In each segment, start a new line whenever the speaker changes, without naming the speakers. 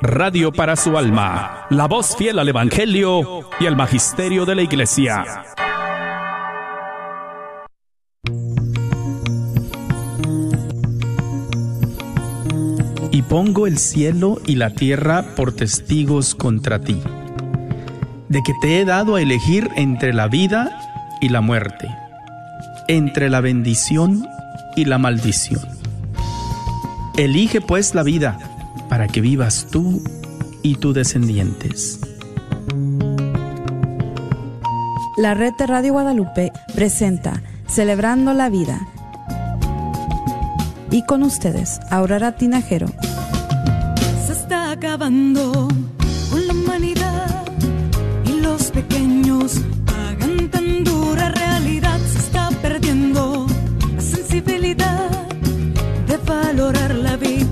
radio para su alma, la voz fiel al Evangelio y al Magisterio de la Iglesia. Y pongo el cielo y la tierra por testigos contra ti, de que te he dado a elegir entre la vida y la muerte, entre la bendición y la maldición. Elige pues la vida para que vivas tú y tus descendientes.
La red de Radio Guadalupe presenta Celebrando la Vida. Y con ustedes, Aurora Tinajero.
Se está acabando con la humanidad y los pequeños pagan tan dura realidad. Se está perdiendo la sensibilidad de valorar la vida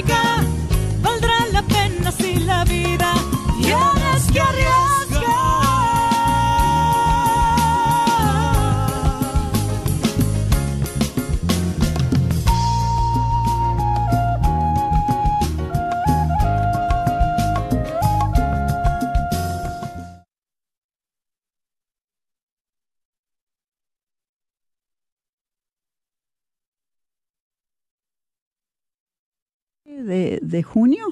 África. De,
junio.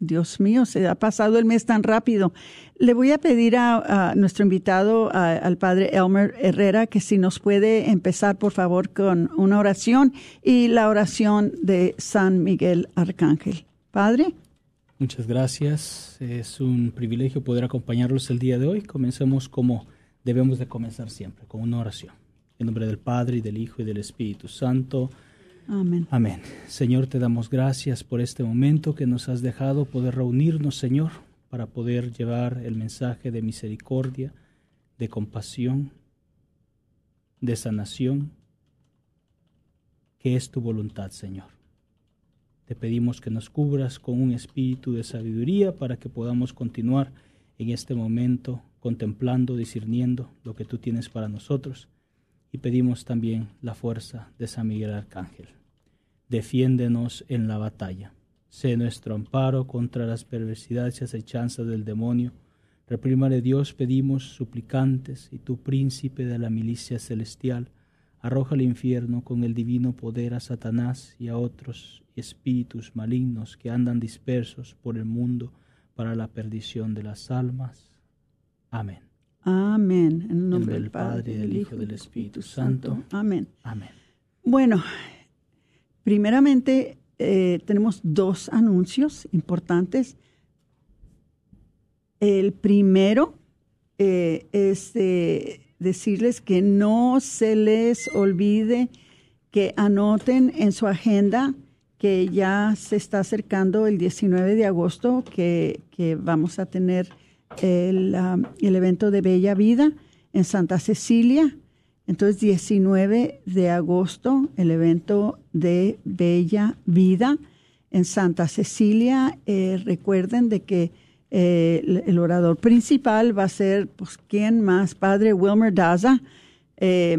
Dios mío, se ha pasado el mes tan rápido. Le voy a pedir a, nuestro invitado, al padre Elmer Herrera, que si nos puede empezar, por favor, con una oración y la oración de San Miguel Arcángel. Padre.
Muchas gracias. Es un privilegio poder acompañarlos el día de hoy. Comencemos como debemos de comenzar siempre, con una oración. En nombre del Padre, y del Hijo, y del Espíritu Santo.
Amén.
Amén. Señor, te damos gracias por este momento que nos has dejado poder reunirnos, Señor, para poder llevar el mensaje de misericordia, de compasión, de sanación, que es tu voluntad, Señor. Te pedimos que nos cubras con un espíritu de sabiduría para que podamos continuar en este momento contemplando, discerniendo lo que tú tienes para nosotros. Y pedimos también la fuerza de San Miguel Arcángel. Defiéndenos en la batalla. Sé nuestro amparo contra las perversidades y acechanzas del demonio. Reprímale Dios, pedimos suplicantes, y tu príncipe de la milicia celestial, arroja al infierno con el divino poder a Satanás y a otros espíritus malignos que andan dispersos por el mundo para la perdición de las almas. Amén.
Amén. En el
En
nombre
el
del Padre,
del Hijo, y del Espíritu Santo.
Amén.
Amén.
Bueno, primeramente eh, tenemos dos anuncios importantes. El primero eh, es de decirles que no se les olvide que anoten en su agenda que ya se está acercando el 19 de agosto, que, vamos a tener um, el evento de Bella Vida en Santa Cecilia. Entonces, 19 de agosto, el evento de Bella Vida en Santa Cecilia. Eh, recuerden de que eh, el, orador principal va a ser, pues, ¿quién más? Padre Wilmer Daza, eh,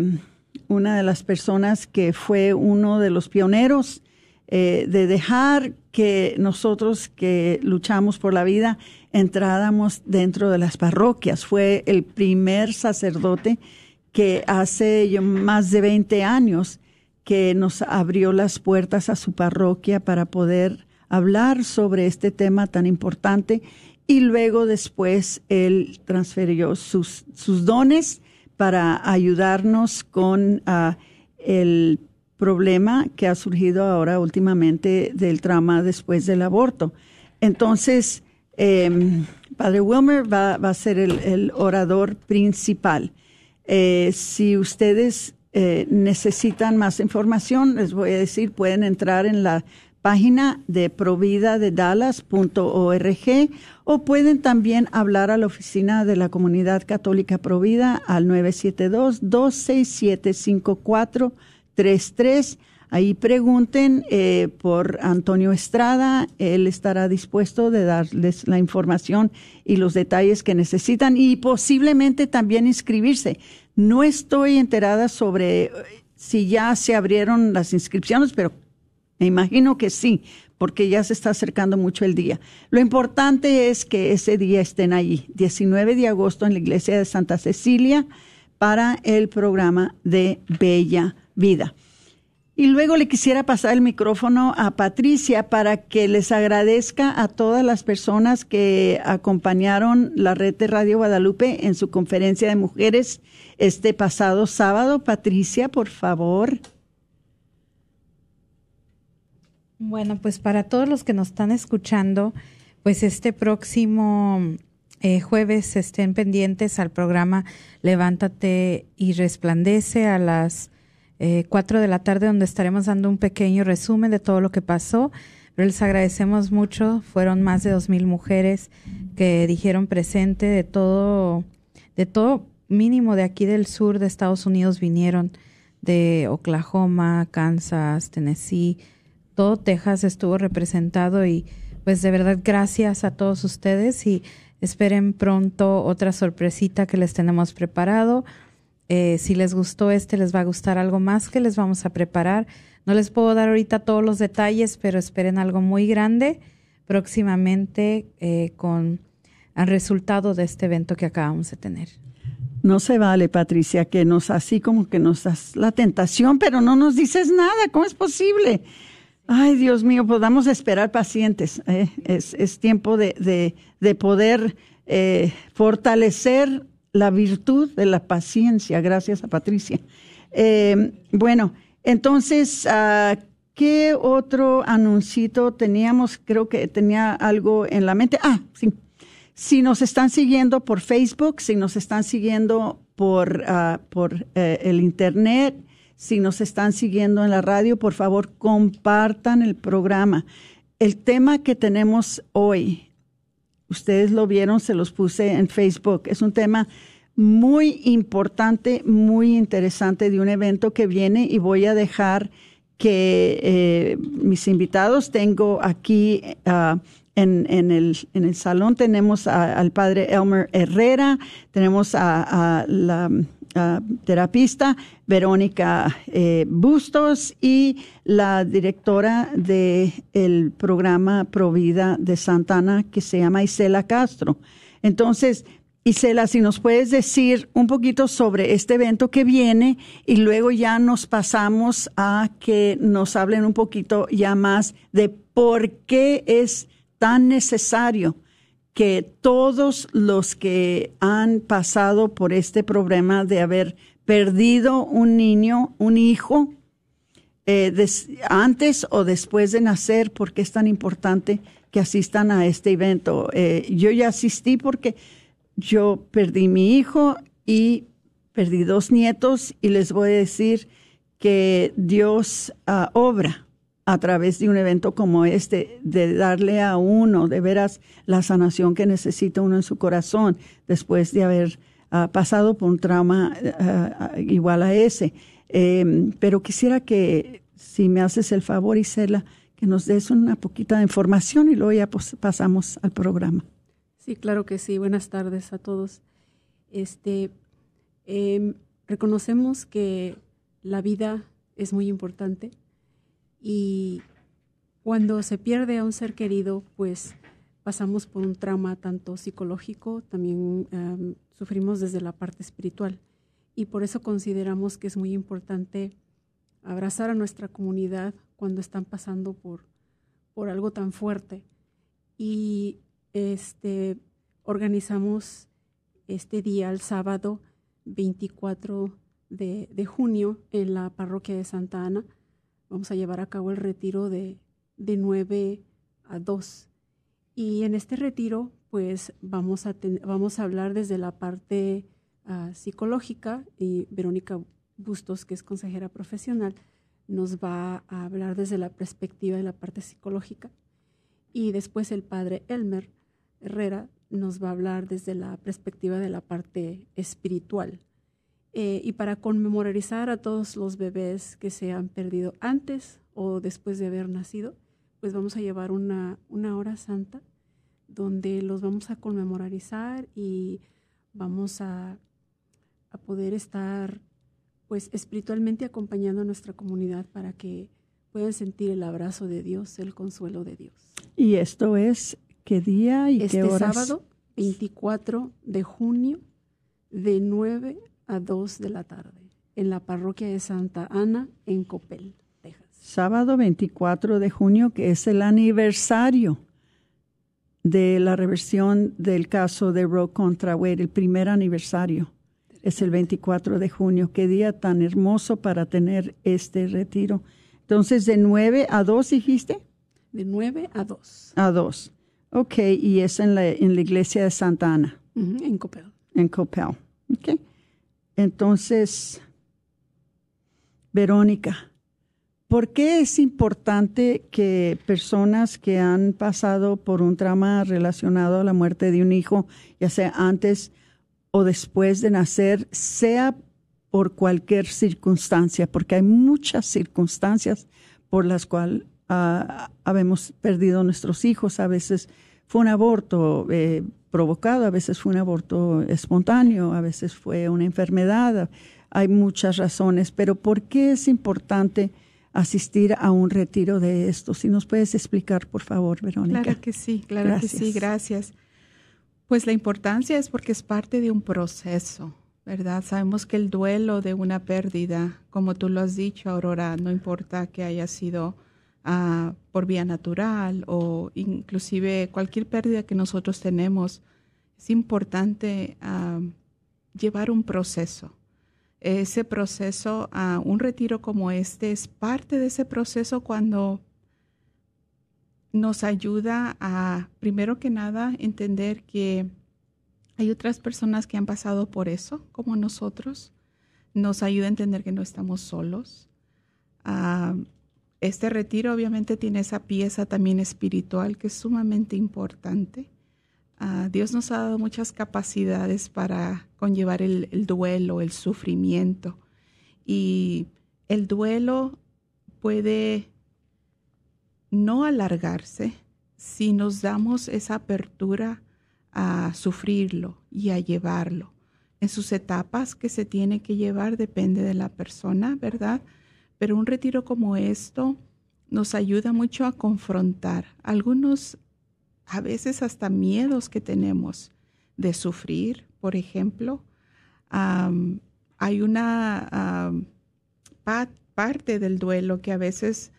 una de las personas que fue uno de los pioneros eh, de dejar que nosotros que luchamos por la vida entráramos dentro de las parroquias. Fue el primer sacerdote que hace más de 20 años que nos abrió las puertas a su parroquia para poder hablar sobre este tema tan importante y luego después él transfirió sus, sus dones para ayudarnos con ah, el problema que ha surgido ahora últimamente del trauma después del aborto. Entonces, em, Padre Wilmer va, a ser el, orador principal. Eh, si ustedes eh, necesitan más información, les voy a decir, pueden entrar en la página de provida de Dallas.org o pueden también hablar a la oficina de la comunidad católica Provida al 972-267-5433. Ahí pregunten eh, por Antonio Estrada, él estará dispuesto de darles la información y los detalles que necesitan y posiblemente también inscribirse. No estoy enterada sobre eh, si ya se abrieron las inscripciones, pero me imagino que sí, porque ya se está acercando mucho el día. Lo importante es que ese día estén allí, 19 de agosto en la iglesia de Santa Cecilia, para el programa de Bella Vida. Y luego le quisiera pasar el micrófono a Patricia para que les agradezca a todas las personas que acompañaron la red de Radio Guadalupe en su conferencia de mujeres este pasado sábado. Patricia, por favor.
Bueno, pues para todos los que nos están escuchando, pues este próximo eh, jueves estén pendientes al programa Levántate y Resplandece a las eh, cuatro de la tarde, donde estaremos dando un pequeño resumen de todo lo que pasó. Pero les agradecemos mucho. Fueron más de dos mil mujeres que dijeron presente de todo, de todo mínimo de aquí del sur de Estados Unidos vinieron de Oklahoma, Kansas, Tennessee, todo Texas estuvo representado y pues de verdad gracias a todos ustedes y esperen pronto otra sorpresita que les tenemos preparado. Eh, si les gustó este, les va a gustar algo más que les vamos a preparar. No les puedo dar ahorita todos los detalles, pero esperen algo muy grande próximamente eh, con el resultado de este evento que acabamos de tener.
No se vale, Patricia, que nos así como que nos das la tentación, pero no nos dices nada. ¿Cómo es posible? Ay, Dios mío, podamos esperar pacientes. ¿eh? es, tiempo de, poder eh, fortalecer la virtud de la paciencia. Gracias a Patricia. Eh, bueno, entonces, ah, ¿qué otro anuncito teníamos? Creo que tenía algo en la mente. Ah, sí. Si nos están siguiendo por Facebook, si nos están siguiendo por, ah, por el Internet, si nos están siguiendo en la radio, por favor, compartan el programa. El tema que tenemos hoy, ustedes lo vieron, se los puse en Facebook, es un tema muy importante, muy interesante de un evento que viene y voy a dejar que eh, mis invitados, tengo aquí ah, en, el, en, el, salón, tenemos al padre Elmer Herrera, tenemos a la terapista Verónica eh, Bustos y la directora del el programa Provida de Santana que se llama Isela Castro. Entonces, Isela, si nos puedes decir un poquito sobre este evento que viene y luego ya nos pasamos a que nos hablen un poquito ya más de por qué es tan necesario que todos los que han pasado por este problema de haber perdido un niño, un hijo, eh, antes o después de nacer, porque es tan importante que asistan a este evento. Eh, yo ya asistí porque yo perdí mi hijo y perdí dos nietos y les voy a decir que Dios ah, obra a través de un evento como este, de darle a uno de veras la sanación que necesita uno en su corazón después de haber ah, pasado por un trauma ah, ah, igual a ese. Em, pero quisiera que, si me haces el favor, Isela, que nos des una poquita de información y luego ya pasamos al programa.
Sí, claro que sí. Buenas tardes a todos. Este, em, reconocemos que la vida es muy importante y cuando se pierde a un ser querido, pues pasamos por un trauma tanto psicológico, también em, sufrimos desde la parte espiritual. Y por eso consideramos que es muy importante abrazar a nuestra comunidad cuando están pasando por, por algo tan fuerte. Y este, organizamos este día, el sábado, 24 de, de, junio en la parroquia de Santa Ana. Vamos a llevar a cabo el retiro de, de 9 a 2. Y en este retiro, pues vamos a, vamos a hablar desde la parte uh, psicológica y Verónica Bustos, que es consejera profesional, nos va a hablar desde la perspectiva de la parte psicológica. Y después el padre Elmer Herrera nos va a hablar desde la perspectiva de la parte espiritual. Eh, y para conmemorizar a todos los bebés que se han perdido antes o después de haber nacido, pues vamos a llevar una, una hora santa donde los vamos a conmemorizar y vamos a, a poder estar pues espiritualmente acompañando a nuestra comunidad para que puedan sentir el abrazo de Dios, el consuelo de Dios.
¿Y esto es qué día y
este
qué horas?
sábado 24 de junio de 9 a 2 de la tarde en la parroquia de Santa Ana en Copel, Texas.
Sábado 24 de junio, que es el aniversario de la reversión del caso de Roe contra Wade, el primer aniversario. Es el 24 de junio. Qué día tan hermoso para tener este retiro. Entonces, de 9 a 2 dijiste?
De 9 a 2.
A 2. Ok, y es en la, en la iglesia de Santa Ana.
Uh -huh, en Copel.
En Copel. Ok. Entonces, Verónica, ¿por qué es importante que personas que han pasado por un trauma relacionado a la muerte de un hijo, ya sea antes o después de nacer, sea por cualquier circunstancia, porque hay muchas circunstancias por las cuales uh, habemos perdido nuestros hijos. A veces fue un aborto eh, provocado, a veces fue un aborto espontáneo, a veces fue una enfermedad. Hay muchas razones, pero ¿por qué es importante asistir a un retiro de esto? Si nos puedes explicar, por favor, Verónica.
Claro que sí, claro gracias. que sí, gracias. Pues la importancia es porque es parte de un proceso, ¿verdad? Sabemos que el duelo de una pérdida, como tú lo has dicho, Aurora, no importa que haya sido por vía natural o inclusive cualquier pérdida que nosotros tenemos, es importante uh, llevar un proceso. Ese proceso, uh, un retiro como este, es parte de ese proceso cuando nos ayuda a, primero que nada, entender que hay otras personas que han pasado por eso, como nosotros. Nos ayuda a entender que no estamos solos. Uh, este retiro obviamente tiene esa pieza también espiritual que es sumamente importante. Uh, Dios nos ha dado muchas capacidades para conllevar el, el duelo, el sufrimiento. Y el duelo puede no alargarse si nos damos esa apertura a sufrirlo y a llevarlo. En sus etapas que se tiene que llevar depende de la persona, ¿verdad? Pero un retiro como esto nos ayuda mucho a confrontar algunos, a veces hasta miedos que tenemos de sufrir, por ejemplo. Um, hay una parte del duelo que a veces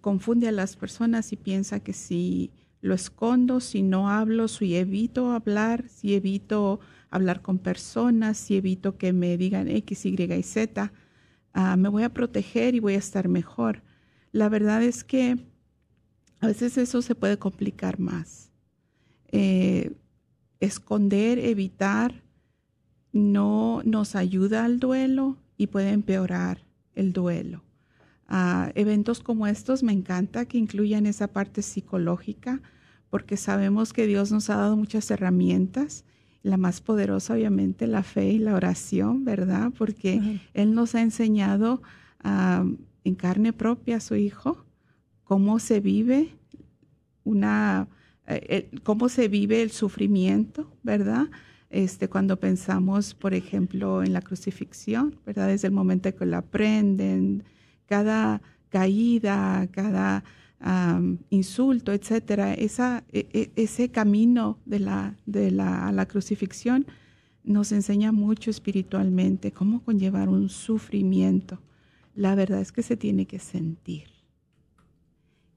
confunde a las personas y piensa que si lo escondo, si no hablo, si evito hablar, si evito hablar con personas, si evito que me digan X, Y y Z, uh, me voy a proteger y voy a estar mejor. La verdad es que a veces eso se puede complicar más. Eh, esconder, evitar, no nos ayuda al duelo y puede empeorar el duelo. Uh, eventos como estos me encanta que incluyan esa parte psicológica, porque sabemos que Dios nos ha dado muchas herramientas. La más poderosa, obviamente, la fe y la oración, ¿verdad? Porque uh -huh. Él nos ha enseñado uh, en carne propia a su Hijo cómo se vive una, eh, cómo se vive el sufrimiento, ¿verdad? Este, cuando pensamos, por ejemplo, en la crucifixión, ¿verdad? Desde el momento que la prenden, cada caída, cada um, insulto, etcétera, e, e, ese camino de la, de la, a la crucifixión nos enseña mucho espiritualmente cómo conllevar un sufrimiento. La verdad es que se tiene que sentir.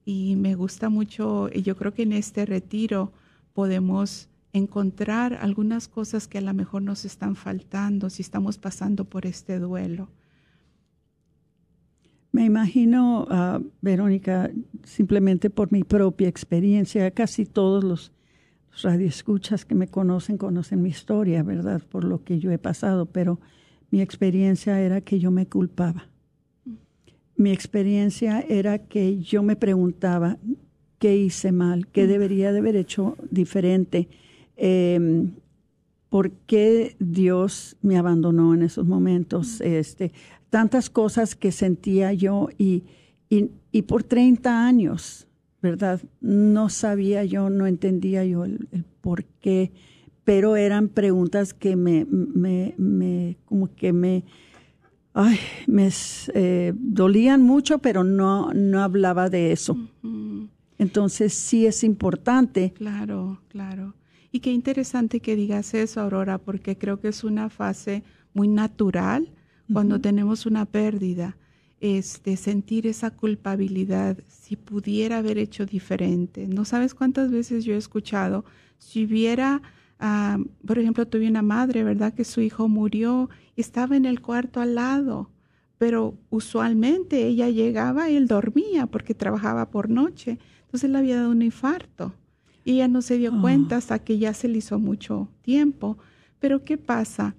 Y me gusta mucho, yo creo que en este retiro podemos encontrar algunas cosas que a lo mejor nos están faltando si estamos pasando por este duelo.
Me imagino, uh, Verónica, simplemente por mi propia experiencia, casi todos los, radioescuchas que me conocen conocen mi historia, ¿verdad? Por lo que yo he pasado, pero mi experiencia era que yo me culpaba. Mi experiencia era que yo me preguntaba qué hice mal, qué debería de haber hecho diferente, em, por qué Dios me abandonó en esos momentos, este, tantas cosas que sentía yo y, y, por 30 años, ¿verdad? No sabía yo, no entendía yo el, por qué, pero eran preguntas que me, me, me como que me, ay, me eh, dolían mucho, pero no, no hablaba de eso. Entonces sí es importante.
Claro, claro. Y qué interesante que digas eso, Aurora, porque creo que es una fase muy natural cuando tenemos una pérdida, este, sentir esa culpabilidad, si pudiera haber hecho diferente. No sabes cuántas veces yo he escuchado, si hubiera, ah, por ejemplo, tuve una madre, ¿verdad? Que su hijo murió y estaba en el cuarto al lado, pero usualmente ella llegaba y él dormía porque trabajaba por noche. Entonces le había dado un infarto y ella no se dio cuenta ah. hasta que ya se le hizo mucho tiempo. Pero ¿qué pasa?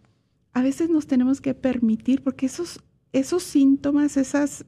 a veces nos tenemos que permitir, porque esos, esos síntomas, esas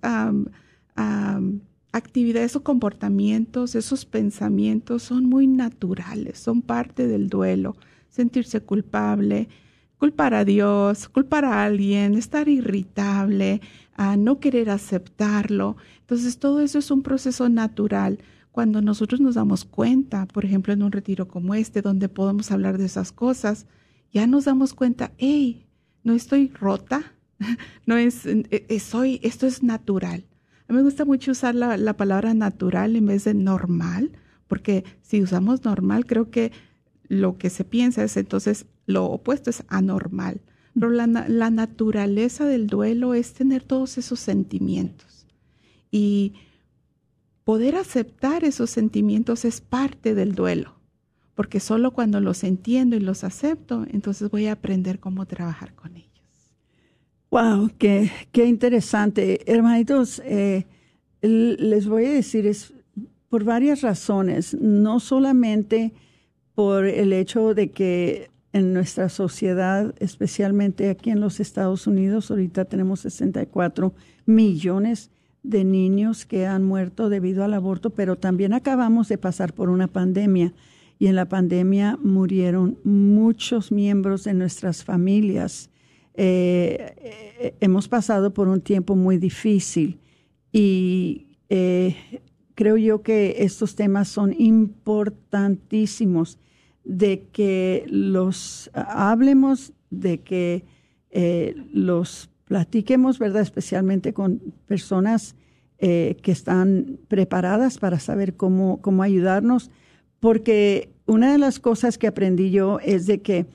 actividades o comportamientos, esos pensamientos son muy naturales, son parte del duelo. Sentirse culpable, culpar a Dios, culpar a alguien, estar irritable, a no querer aceptarlo. Entonces todo eso es un proceso natural. Cuando nosotros nos damos cuenta, por ejemplo, en un retiro como este, donde podemos hablar de esas cosas, ya nos damos cuenta, hey, no estoy rota, no es, eh, eh, soy, esto es natural. A mí me gusta mucho usar la, la, palabra natural en vez de normal, porque si usamos normal, creo que lo que se piensa es entonces lo opuesto es anormal. Pero la, la naturaleza del duelo es tener todos esos sentimientos. Y poder aceptar esos sentimientos es parte del duelo porque solo cuando los entiendo y los acepto, entonces voy a aprender cómo trabajar con ellos.
Wow, qué, qué interesante. Hermanitos, eh, les voy a decir, es por varias razones, no solamente por el hecho de que en nuestra sociedad, especialmente aquí en los Estados Unidos, ahorita tenemos 64 millones de niños que han muerto debido al aborto, pero también acabamos de pasar por una pandemia y en la pandemia murieron muchos miembros de nuestras familias. Eh, eh, hemos pasado por un tiempo muy difícil y eh, creo yo que estos temas son importantísimos de que los hablemos, de que los platiquemos, ¿verdad? Especialmente con personas que están preparadas para saber cómo, cómo ayudarnos porque una de las cosas que aprendí yo es de que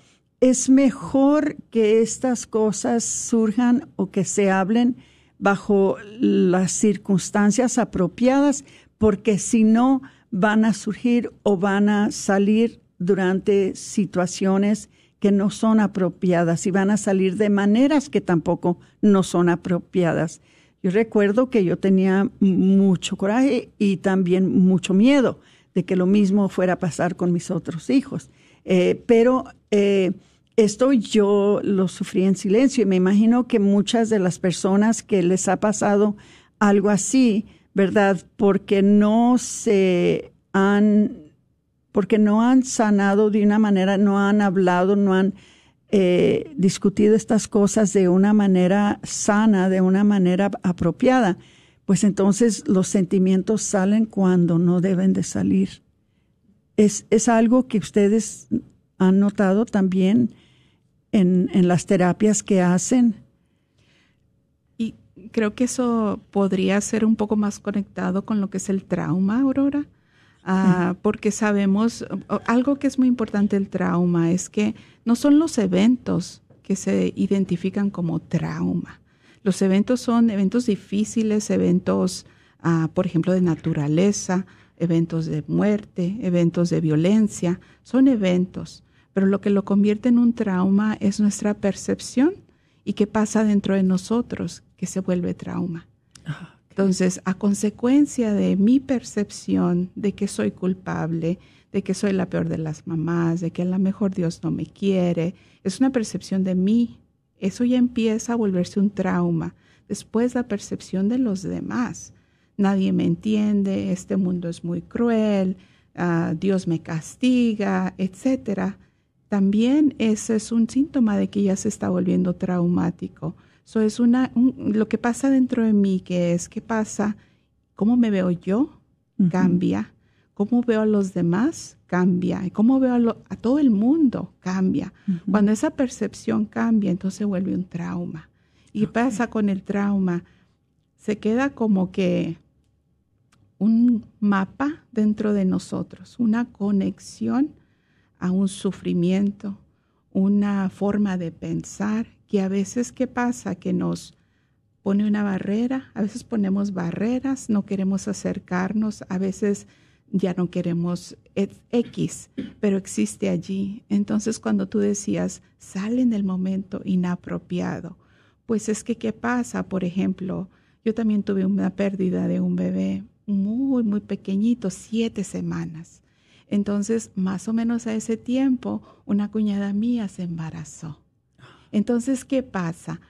es mejor que estas cosas surjan o que se hablen bajo las circunstancias apropiadas, porque si no van a surgir o van a salir durante situaciones que no son apropiadas y van a salir de maneras que tampoco no son apropiadas. Yo recuerdo que yo tenía mucho coraje y también mucho miedo de que lo mismo fuera a pasar con mis otros hijos. Eh, pero eh, esto yo lo sufrí en silencio y me imagino que muchas de las personas que les ha pasado algo así, ¿verdad? Porque no se han, porque no han sanado de una manera, no han hablado, no han eh, discutido estas cosas de una manera sana, de una manera apropiada pues entonces los sentimientos salen cuando no deben de salir. Es, es algo que ustedes han notado también en, en las terapias que hacen.
Y creo que eso podría ser un poco más conectado con lo que es el trauma, Aurora. Ah, porque sabemos, algo que es muy importante el trauma es que no son los eventos que se identifican como trauma, los eventos son eventos difíciles, eventos, ah, por ejemplo, de naturaleza, eventos de muerte, eventos de violencia, son eventos, pero lo que lo convierte en un trauma es nuestra percepción y qué pasa dentro de nosotros que se vuelve trauma. Entonces, a consecuencia de mi percepción de que soy culpable, de que soy la peor de las mamás, de que a lo mejor Dios no me quiere, es una percepción de mí. Eso ya empieza a volverse un trauma. Después la percepción de los demás. Nadie me entiende, este mundo es muy cruel, ah, Dios me castiga, etcétera también ese es un síntoma de que ya se está volviendo traumático. Eso es una, lo que pasa dentro de mí, que es qué pasa, cómo me veo yo, cambia, cómo veo a los demás, cambia, y cómo veo a, todo el mundo, cambia. Cuando esa percepción cambia, entonces vuelve un trauma. ¿Y qué pasa con el trauma? Se queda como que un mapa dentro de nosotros, una conexión a un sufrimiento, una forma de pensar que a veces qué pasa que nos pone una barrera, a veces ponemos barreras, no queremos acercarnos, a veces ya no queremos X, pero existe allí. Entonces cuando tú decías, sale en el momento inapropiado, pues es que ¿qué pasa? Por ejemplo, yo también tuve una pérdida de un bebé muy, muy pequeñito, siete semanas. Entonces, más o menos a ese tiempo, una cuñada mía se embarazó. Entonces, ¿qué pasa?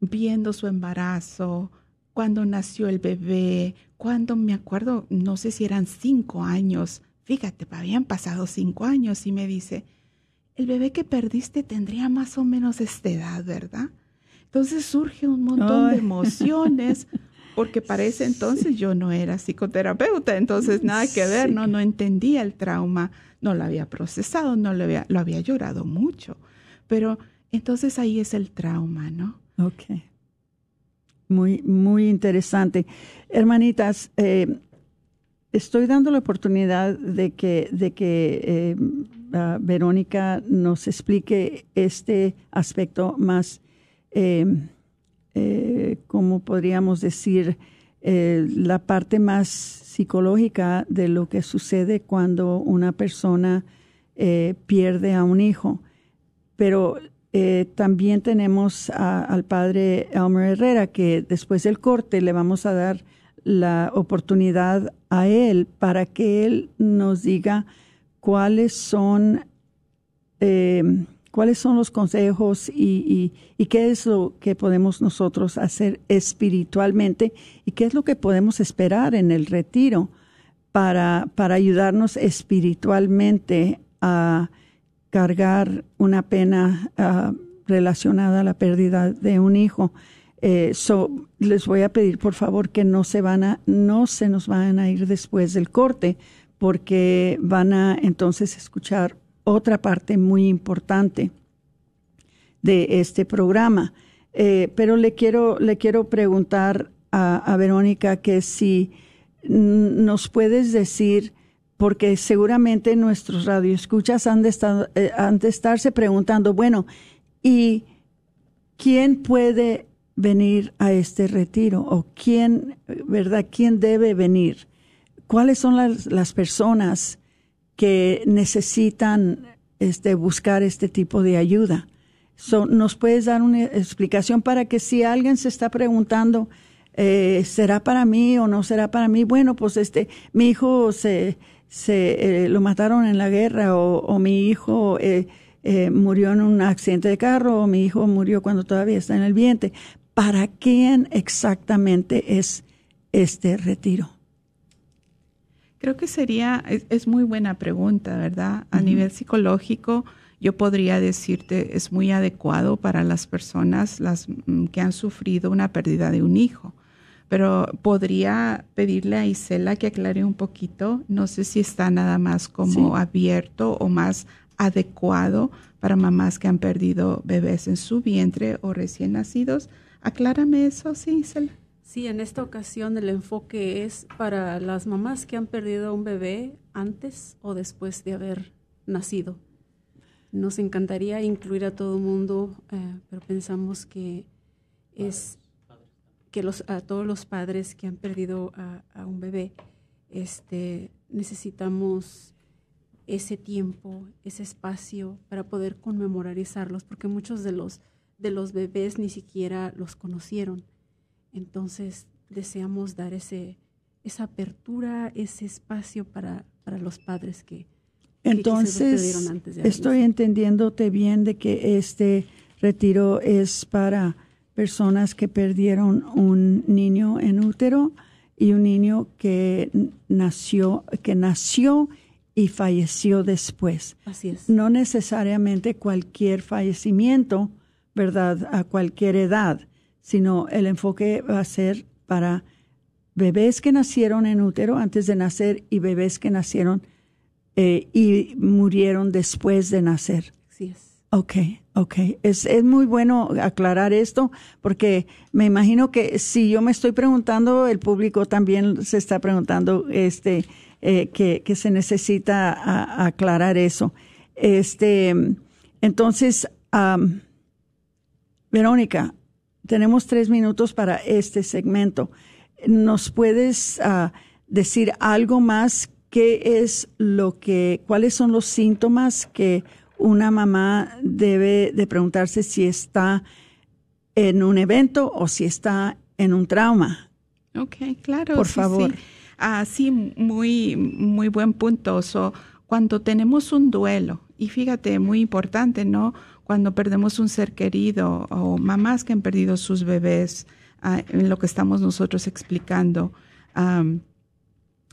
Viendo su embarazo, cuando nació el bebé, cuando me acuerdo, no sé si eran cinco años, fíjate, habían pasado cinco años y me dice, el bebé que perdiste tendría más o menos esta edad, ¿verdad? Entonces surge un montón de emociones, porque para ese entonces yo no era psicoterapeuta, entonces nada que ver, no, no entendía el trauma, no lo había procesado, no lo había, lo había llorado mucho, pero entonces ahí es el trauma, ¿no?
Ok. Muy, muy interesante. Hermanitas, eh, estoy dando la oportunidad de que, de que eh, Verónica nos explique este aspecto más eh, eh, como podríamos decir, eh, la parte más psicológica de lo que sucede cuando una persona pierde a un hijo. Pero también tenemos al padre Elmer Herrera, que después del corte le vamos a dar la oportunidad a él para que él nos diga cuáles son cuáles son los consejos y, qué es lo que podemos nosotros hacer espiritualmente y qué es lo que podemos esperar en el retiro para, para ayudarnos espiritualmente a cargar una pena ah, relacionada a la pérdida de un hijo. Eh, les voy a pedir por favor que no se van a, no se nos van a ir después del corte, porque van a entonces escuchar otra parte muy importante de este programa. Eh, pero le quiero, le quiero preguntar a, Verónica que si nos puedes decir, porque seguramente nuestros radioescuchas han de, estar, eh, han de estarse preguntando, bueno, ¿y quién puede venir a este retiro? ¿O quién, verdad, quién debe venir? ¿Cuáles son las, las personas que necesitan este, buscar este tipo de ayuda. ¿Nos puedes dar una explicación para que si alguien se está preguntando, eh, ¿será para mí o no será para mí? Bueno, pues este, mi hijo se, se eh, lo mataron en la guerra o, mi hijo eh, murió en un accidente de carro o mi hijo murió cuando todavía está en el vientre. ¿Para quién exactamente es este retiro?
Creo que sería, es, muy buena pregunta, ¿verdad? A nivel psicológico, yo podría decirte, es muy adecuado para las personas las, mm, que han sufrido una pérdida de un hijo. Pero podría pedirle a Isela que aclare un poquito, no sé si está nada más como abierto o más adecuado para mamás que han perdido bebés en su vientre o recién nacidos. Aclárame eso, sí, Isela.
Sí, en esta ocasión el enfoque es para las mamás que han perdido un bebé antes o después de haber nacido. Nos encantaría incluir a todo el mundo, eh, pero pensamos que es que los, a todos los padres que han perdido a, un bebé este, necesitamos ese tiempo, ese espacio para poder conmemorizarlos, porque muchos de los, de los bebés ni siquiera los conocieron. Entonces deseamos dar ese, esa apertura, ese espacio para, para los padres que,
entonces, estoy entendiéndote bien de que este retiro es para personas que perdieron un niño en útero y un niño que nació, que nació y falleció después.
Así es.
No necesariamente cualquier fallecimiento, ¿verdad? A cualquier edad, sino el enfoque va a ser para bebés que nacieron en útero antes de nacer y bebés que nacieron eh, y murieron después de nacer.
Sí es.
Ok, ok. Es, es muy bueno aclarar esto porque me imagino que si yo me estoy preguntando, el público también se está preguntando este, eh, que, que, se necesita aclarar eso. Este, entonces, Verónica, tenemos tres minutos para este segmento. ¿Nos puedes ah, decir algo más qué es lo que, cuáles son los síntomas que una mamá debe de preguntarse si está en un evento o si está en un trauma.
Ok, claro.
Por favor.
Sí, ah, sí muy, muy buen punto. cuando tenemos un duelo, y fíjate, muy importante, ¿no? Cuando perdemos un ser querido o mamás que han perdido sus bebés, ah, en lo que estamos nosotros explicando,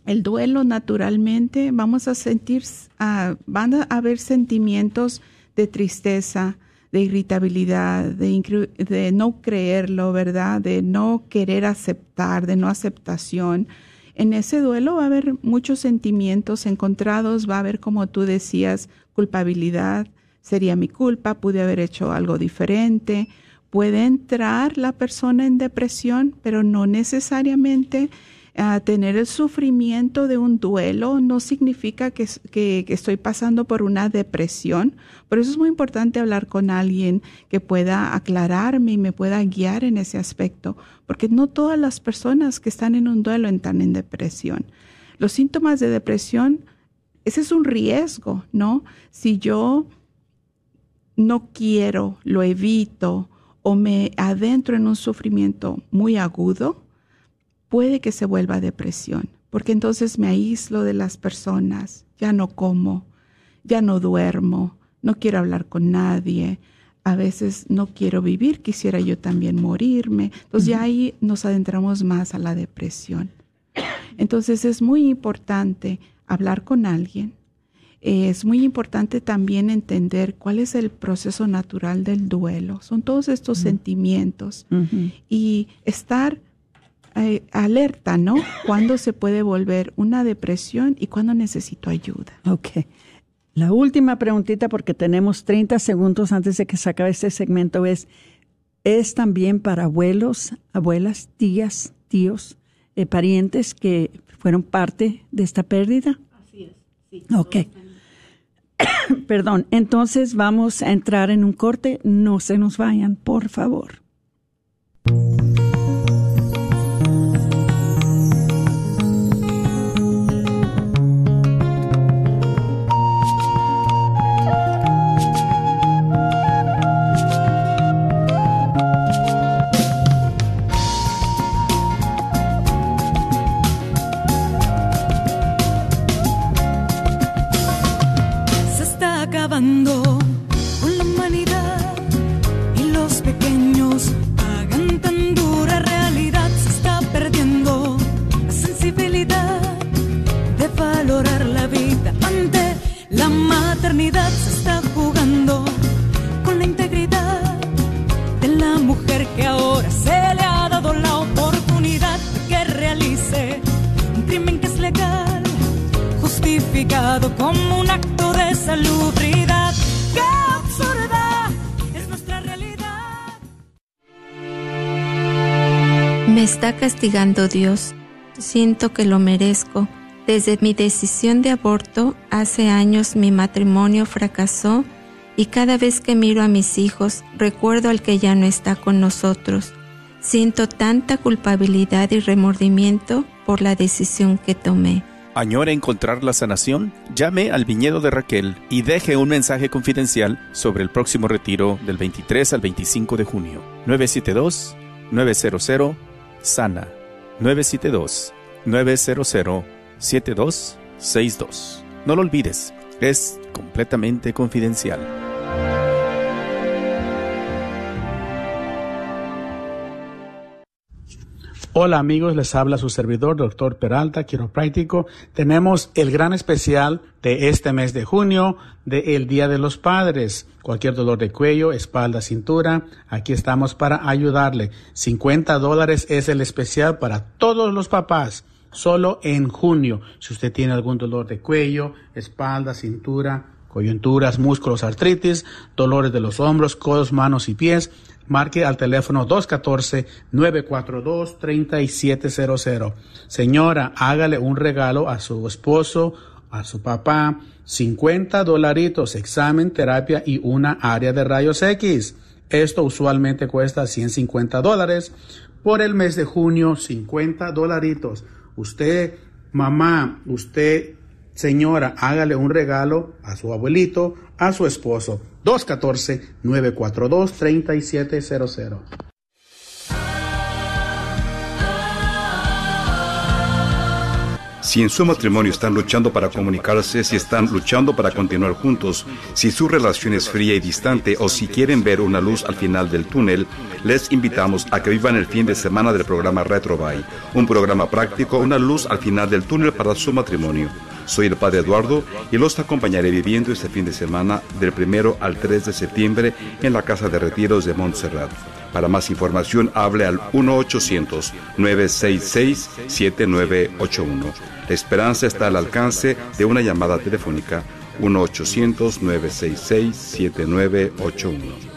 el duelo naturalmente vamos a sentir, uh, van a haber sentimientos de tristeza, de irritabilidad, de, de, no creerlo, ¿verdad? De no querer aceptar, de no aceptación. En ese duelo va a haber muchos sentimientos encontrados, va a haber, como tú decías, culpabilidad, sería mi culpa, pude haber hecho algo diferente. Puede entrar la persona en depresión, pero no necesariamente tener el sufrimiento de un duelo no significa que, que, estoy pasando por una depresión. Por eso es muy importante hablar con alguien que pueda aclararme y me pueda guiar en ese aspecto, porque no todas las personas que están en un duelo están en depresión. Los síntomas de depresión, ese es un riesgo, ¿no? Si yo no quiero, lo evito o me adentro en un sufrimiento muy agudo, puede que se vuelva depresión, porque entonces me aíslo de las personas, ya no como, ya no duermo, no quiero hablar con nadie, a veces no quiero vivir, quisiera yo también morirme. Entonces ya ahí nos adentramos más a la depresión. Entonces es muy importante hablar con alguien. Es muy importante también entender cuál es el proceso natural del duelo. Son todos estos sentimientos y estar eh, alerta, ¿no? Cuándo se puede volver una depresión y cuándo necesito ayuda.
Ok. La última preguntita, porque tenemos 30 segundos antes de que se acabe este segmento, es, ¿es también para abuelos, abuelas, tías, tíos, eh, parientes que fueron parte de esta pérdida?
Así es, sí.
Ok. Perdón, entonces vamos a entrar en un corte. No se nos vayan, por favor.
Castigando Dios. Siento que lo merezco. Desde mi decisión de aborto, hace años mi matrimonio fracasó y cada vez que miro a mis hijos recuerdo al que ya no está con nosotros. Siento tanta culpabilidad y remordimiento por la decisión que tomé.
¿Añora encontrar la sanación? Llame al viñedo de Raquel y deje un mensaje confidencial sobre el próximo retiro del 23 al 25 de junio. 972-900 Sana. 972-900-7262. No lo olvides, es completamente confidencial.
Hola amigos, les habla su servidor, doctor Peralta, quiropráctico. Tenemos el gran especial de este mes de junio, de el Día de los Padres. Cualquier dolor de cuello, espalda, cintura, aquí estamos para ayudarle. 50 dólares es el especial para todos los papás, solo en junio. Si usted tiene algún dolor de cuello, espalda, cintura, coyunturas, músculos, artritis, dolores de los hombros, codos, manos y pies, marque al teléfono 214-942-3700. Señora, hágale un regalo a su esposo, a su papá, 50 dolaritos, examen, terapia y una área de rayos X. Esto usualmente cuesta 150 dólares. Por el mes de junio, 50 dolaritos. Usted, mamá, usted, señora, hágale un regalo a su abuelito, a su esposo. 214-942-3700.
Si en su matrimonio están luchando para comunicarse, si están luchando para continuar juntos, si su relación es fría y distante o si quieren ver una luz al final del túnel, les invitamos a que vivan el fin de semana del programa Retrobay, un programa práctico, una luz al final del túnel para su matrimonio. Soy el Padre Eduardo y los acompañaré viviendo este fin de semana del primero al 3 de septiembre en la Casa de Retiros de Montserrat. Para más información, hable al 1-800-966-7981. La esperanza está al alcance de una llamada telefónica 1-800-966-7981.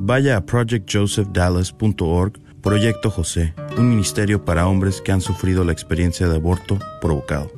Vaya a projectjosephdallas.org, Proyecto José, un ministerio para hombres que han sufrido la experiencia de aborto provocado.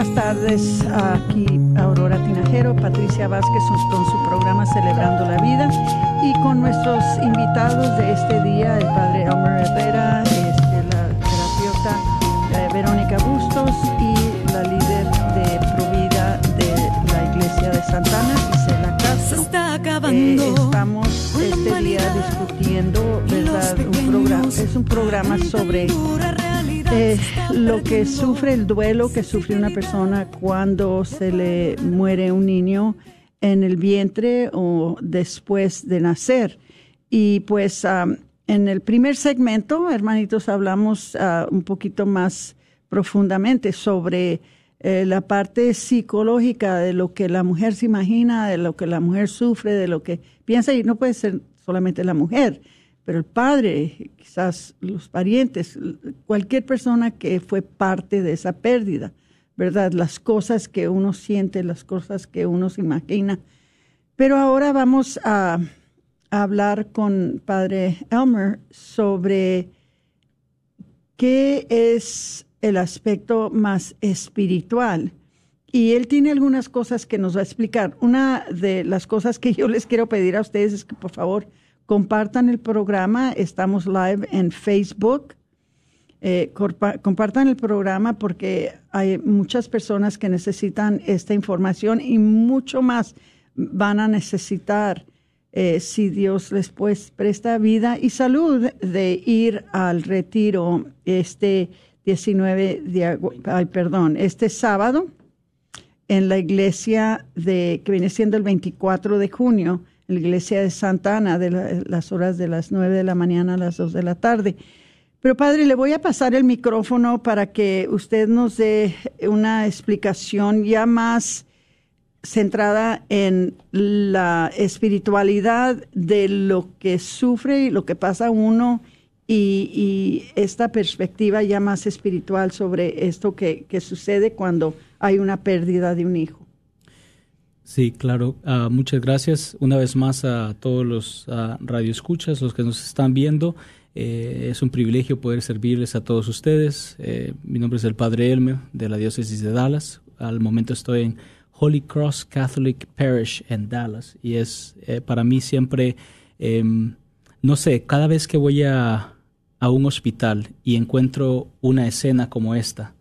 Buenas tardes, aquí Aurora Tinajero, Patricia Vázquez con su programa Celebrando la Vida y con nuestros invitados de este día, el padre Elmer Herrera, este, la terapeuta eh, Verónica Bustos y la líder de Provida de la Iglesia de Santana, Gisela Castro. Eh, estamos este día discutiendo, ¿verdad? Un programa, es un programa sobre lo que sufre el duelo que sufre una persona cuando se le muere un niño en el vientre o después de nacer. Y pues en el primer segmento, hermanitos, hablamos ah, un poquito más profundamente sobre eh, la parte psicológica de lo que la mujer se imagina, de lo que la mujer sufre, de lo que piensa, y no puede ser solamente la mujer, pero el padre, quizás los parientes, cualquier persona que fue parte de esa pérdida, ¿verdad? Las cosas que uno siente, las cosas que uno se imagina. Pero ahora vamos a, hablar con Padre Elmer sobre qué es el aspecto más espiritual. Y él tiene algunas cosas que nos va a explicar. Una de las cosas que yo les quiero pedir a ustedes es que por favor compartan el programa. Estamos live en Facebook. Eh, compartan el programa porque hay muchas personas que necesitan esta información y mucho más van a necesitar eh, si Dios les pues presta vida y salud de ir al retiro este 19 de ay, perdón, este sábado en la iglesia de que viene siendo el 24 de junio, la iglesia de Santa Ana de las horas de las 9 de la mañana a las 2 de la tarde. Pero padre, le voy a pasar el micrófono para que usted nos dé una explicación ya más centrada en la espiritualidad de lo que sufre y lo que pasa uno y, esta perspectiva ya más espiritual sobre esto que, sucede cuando hay una pérdida de un hijo.
Sí, claro. Ah, muchas gracias una vez más a todos los uh, radioescuchas, los que nos están viendo. Eh, es un privilegio poder servirles a todos ustedes. Eh, mi nombre es el Padre Elmer de la Diócesis de Dallas. Al momento estoy en Holy Cross Catholic Parish en Dallas y es eh, para mí siempre, em, no sé, cada vez que voy a, a un hospital y encuentro una escena como esta.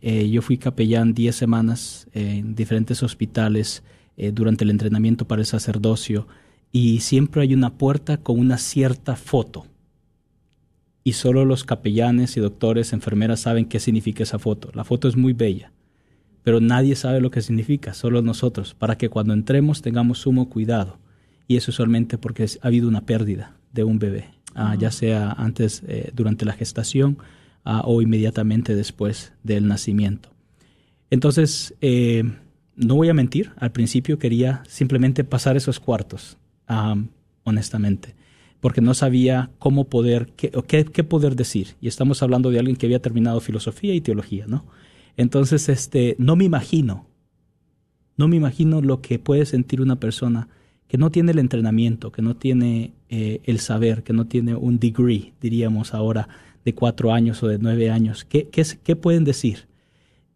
Eh, yo fui capellán 10 semanas en diferentes hospitales eh, durante el entrenamiento para el sacerdocio y siempre hay una puerta con una cierta foto. Y solo los capellanes y doctores, enfermeras saben qué significa esa foto. La foto es muy bella, pero nadie sabe lo que significa, solo nosotros, para que cuando entremos tengamos sumo cuidado. Y eso solamente porque ha habido una pérdida de un bebé. Ah, ya sea antes, eh, durante la gestación o inmediatamente después del nacimiento. Entonces, eh, no voy a mentir, al principio quería simplemente pasar esos cuartos, honestamente, porque no sabía cómo poder, qué, qué, poder decir. Y estamos hablando de alguien que había terminado filosofía y teología, ¿no? Entonces, este, no me imagino, no me imagino lo que puede sentir una persona que no tiene el entrenamiento, que no tiene eh, el saber, que no tiene un degree, diríamos ahora, de cuatro años o de nueve años. ¿Qué, qué, pueden decir?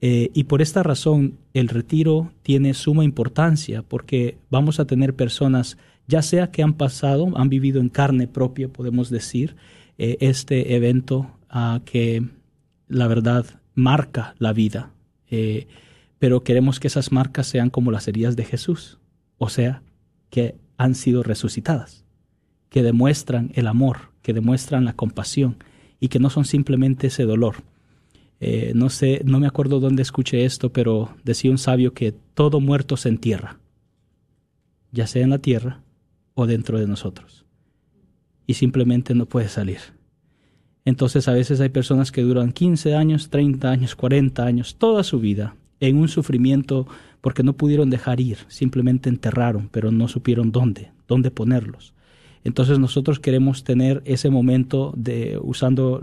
Eh, y por esta razón el retiro tiene suma importancia porque vamos a tener personas, ya sea que han pasado, han vivido en carne propia, podemos decir, eh, este evento que la verdad marca la vida, pero queremos que esas marcas sean como las heridas de Jesús, o sea, que han sido resucitadas, que demuestran el amor, que demuestran la compasión y que no son simplemente ese dolor. Eh, no sé, no me acuerdo dónde escuché esto, pero decía un sabio que todo muerto se entierra, ya sea en la tierra o dentro de nosotros, y simplemente no puede salir. Entonces a veces hay personas que duran 15 años, 30 años, 40 años, toda su vida en un sufrimiento porque no pudieron dejar ir, simplemente enterraron, pero no supieron dónde, dónde ponerlos. Entonces nosotros queremos tener ese momento de usando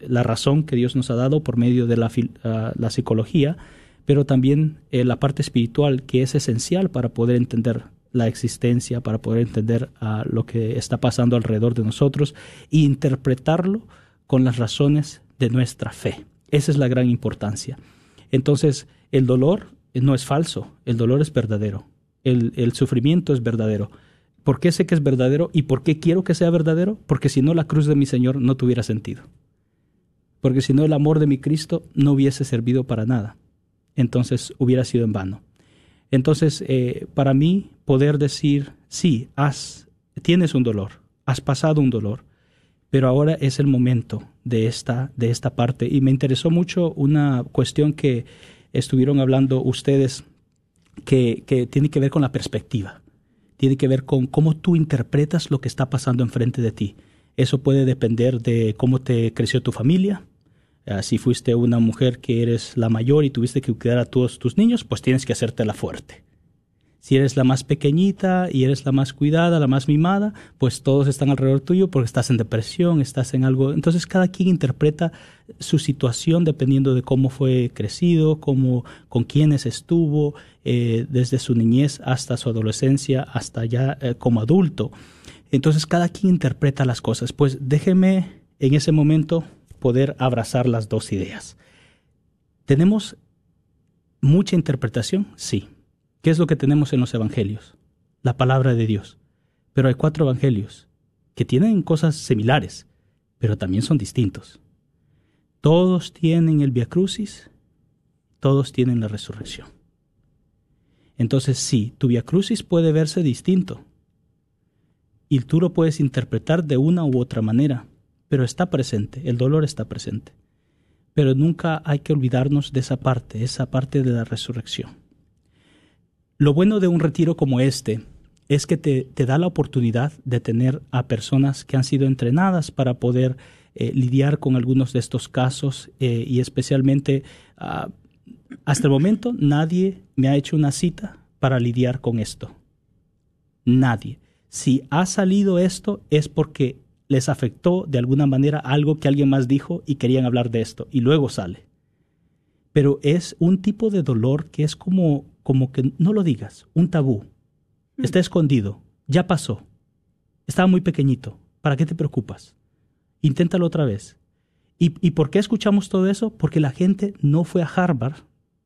la razón que Dios nos ha dado por medio de la, ah, la psicología, pero también eh, la parte espiritual que es esencial para poder entender la existencia, para poder entender uh, lo que está pasando alrededor de nosotros e interpretarlo con las razones de nuestra fe. Esa es la gran importancia. Entonces, el dolor no es falso, el dolor es verdadero, el, sufrimiento es verdadero. ¿Por qué sé que es verdadero y por qué quiero que sea verdadero? Porque si no, la cruz de mi Señor no tuviera sentido. Porque si no, el amor de mi Cristo no hubiese servido para nada. Entonces hubiera sido en vano. Entonces, eh, para mí, poder decir, sí, has, tienes un dolor, has pasado un dolor, pero ahora es el momento de esta, de esta parte. Y me interesó mucho una cuestión que estuvieron hablando ustedes que, que tiene que ver con la perspectiva, tiene que ver con cómo tú interpretas lo que está pasando enfrente de ti. Eso puede depender de cómo te creció tu familia, Ah, si fuiste una mujer que eres la mayor y tuviste que cuidar a todos tus niños, pues tienes que hacerte la fuerte. Si eres la más pequeñita y eres la más cuidada, la más mimada, pues todos están alrededor tuyo porque estás en depresión, estás en algo. Entonces cada quien interpreta su situación dependiendo de cómo fue crecido, cómo, con quiénes estuvo, eh, desde su niñez hasta su adolescencia, hasta ya eh, como adulto. Entonces cada quien interpreta las cosas. Pues déjeme en ese momento poder abrazar las dos ideas. ¿Tenemos mucha interpretación? Sí. ¿Qué es lo que tenemos en los evangelios? La palabra de Dios. Pero hay cuatro evangelios que tienen cosas similares, pero también son distintos. Todos tienen el Via Crucis, todos tienen la resurrección. Entonces, sí, tu Via Crucis puede verse distinto y tú lo puedes interpretar de una u otra manera, pero está presente, el dolor está presente. Pero nunca hay que olvidarnos de esa parte, esa parte de la resurrección. Lo bueno de un retiro como este es que te, da la oportunidad de tener a personas que han sido entrenadas para poder eh, lidiar con algunos de estos casos eh, y especialmente ah, hasta el momento nadie me ha hecho una cita para lidiar con esto. Nadie. Si ha salido esto es porque les afectó de alguna manera algo que alguien más dijo y querían hablar de esto y luego sale. Pero es un tipo de dolor que es como, como que no lo digas, un tabú. Hmm. Está escondido, ya pasó. Estaba muy pequeñito. ¿Para qué te preocupas? Inténtalo otra vez. ¿Y, ¿Y por qué escuchamos todo eso? Porque la gente no fue a Harvard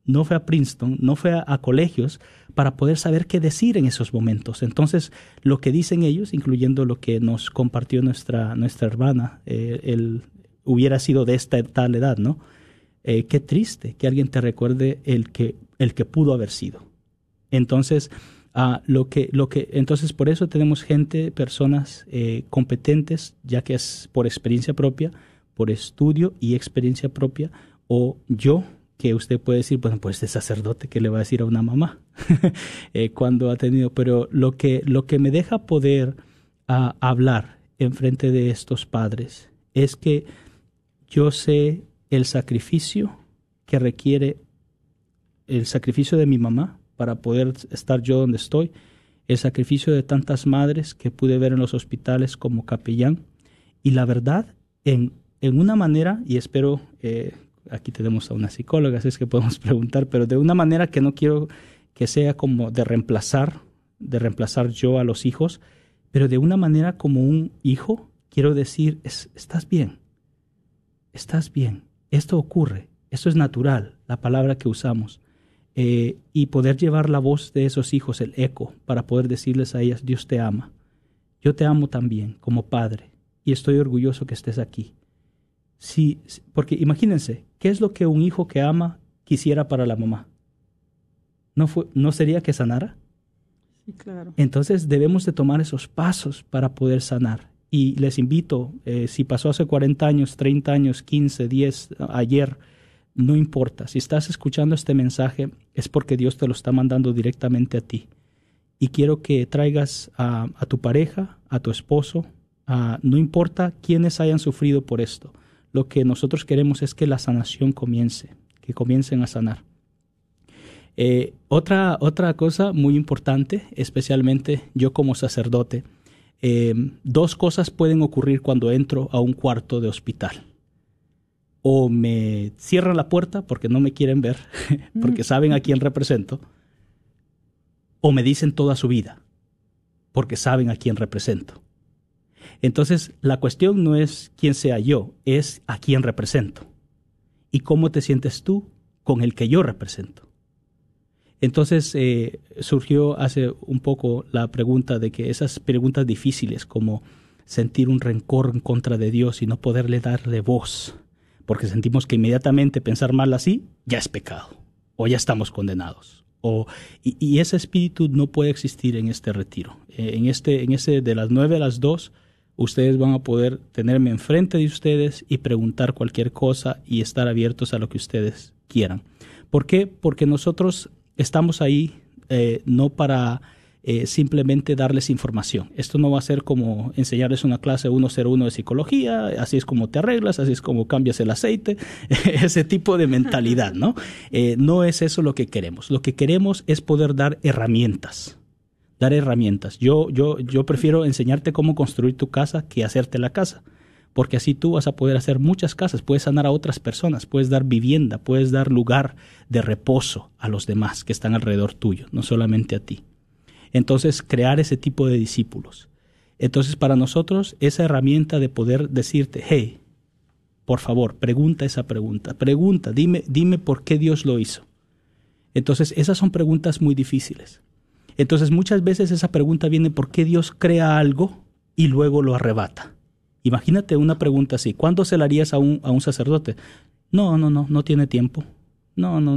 no fue a Princeton, no fue a, colegios para poder saber qué decir en esos momentos. Entonces, lo que dicen ellos, incluyendo lo que nos compartió nuestra, nuestra hermana, eh, él hubiera sido de esta tal edad, ¿no? Eh, qué triste que alguien te recuerde el que, el que pudo haber sido. Entonces, ah, lo que, lo que, entonces por eso tenemos gente, personas eh, competentes, ya que es por experiencia propia, por estudio y experiencia propia, o yo que usted puede decir, bueno, pues de sacerdote, ¿qué le va a decir a una mamá? eh, cuando ha tenido, pero lo que, lo que me deja poder uh, hablar en frente de estos padres es que yo sé el sacrificio que requiere el sacrificio de mi mamá para poder estar yo donde estoy, el sacrificio de tantas madres que pude ver en los hospitales como capellán, y la verdad, en, en una manera, y espero eh, aquí tenemos a una psicóloga, así es que podemos preguntar, pero de una manera que no quiero que sea como de reemplazar, de reemplazar yo a los hijos, pero de una manera como un hijo, quiero decir, estás bien, estás bien, esto ocurre, esto es natural, la palabra que usamos, eh, y poder llevar la voz de esos hijos, el eco, para poder decirles a ellas, Dios te ama, yo te amo también como padre, y estoy orgulloso que estés aquí. Sí, porque imagínense, ¿qué es lo que un hijo que ama quisiera para la mamá? ¿No, fue, ¿No sería que sanara?
Sí, claro.
Entonces debemos de tomar esos pasos para poder sanar. Y les invito, eh, si pasó hace 40 años, 30 años, 15, 10, ayer, no importa. Si estás escuchando este mensaje es porque Dios te lo está mandando directamente a ti. Y quiero que traigas a, tu pareja, a tu esposo, no importa quiénes hayan sufrido por esto lo que nosotros queremos es que la sanación comience, que comiencen a sanar. Eh, otra, otra cosa muy importante, especialmente yo como sacerdote, eh, dos cosas pueden ocurrir cuando entro a un cuarto de hospital. O me cierran la puerta porque no me quieren ver, porque saben a quién represento, o me dicen toda su vida, porque saben a quién represento. Entonces, la cuestión no es quién sea yo, es a quién represento. ¿Y cómo te sientes tú con el que yo represento? Entonces eh, surgió hace un poco la pregunta de que esas preguntas difíciles como sentir un rencor en contra de Dios y no poderle darle voz, porque sentimos que inmediatamente pensar mal así ya es pecado o ya estamos condenados. O, y, ese espíritu no puede existir en este retiro. Eh, en este, en ese de las nueve a las dos ustedes van a poder tenerme enfrente de ustedes y preguntar cualquier cosa y estar abiertos a lo que ustedes quieran. ¿Por qué? Porque nosotros estamos ahí eh, no para eh, simplemente darles información. Esto no va a ser como enseñarles una clase 101 de psicología, así es como te arreglas, así es como cambias el aceite, ese tipo de mentalidad, ¿no? Eh, no es eso lo que queremos. Lo que queremos es poder dar herramientas dar herramientas. Yo, yo, yo prefiero enseñarte cómo construir tu casa que hacerte la casa, porque así tú vas a poder hacer muchas casas, puedes sanar a otras personas, puedes dar vivienda, puedes dar lugar de reposo a los demás que están alrededor tuyo, no solamente a ti. Entonces, crear ese tipo de discípulos. Entonces, para nosotros, esa herramienta de poder decirte, hey, por favor, pregunta esa pregunta, pregunta, dime, dime por qué Dios lo hizo. Entonces, esas son preguntas muy difíciles. Entonces muchas veces esa pregunta viene ¿por qué Dios crea algo y luego lo arrebata? Imagínate una pregunta así, ¿cuándo se la harías a un, a un sacerdote? No, no, no, no tiene tiempo. No, no,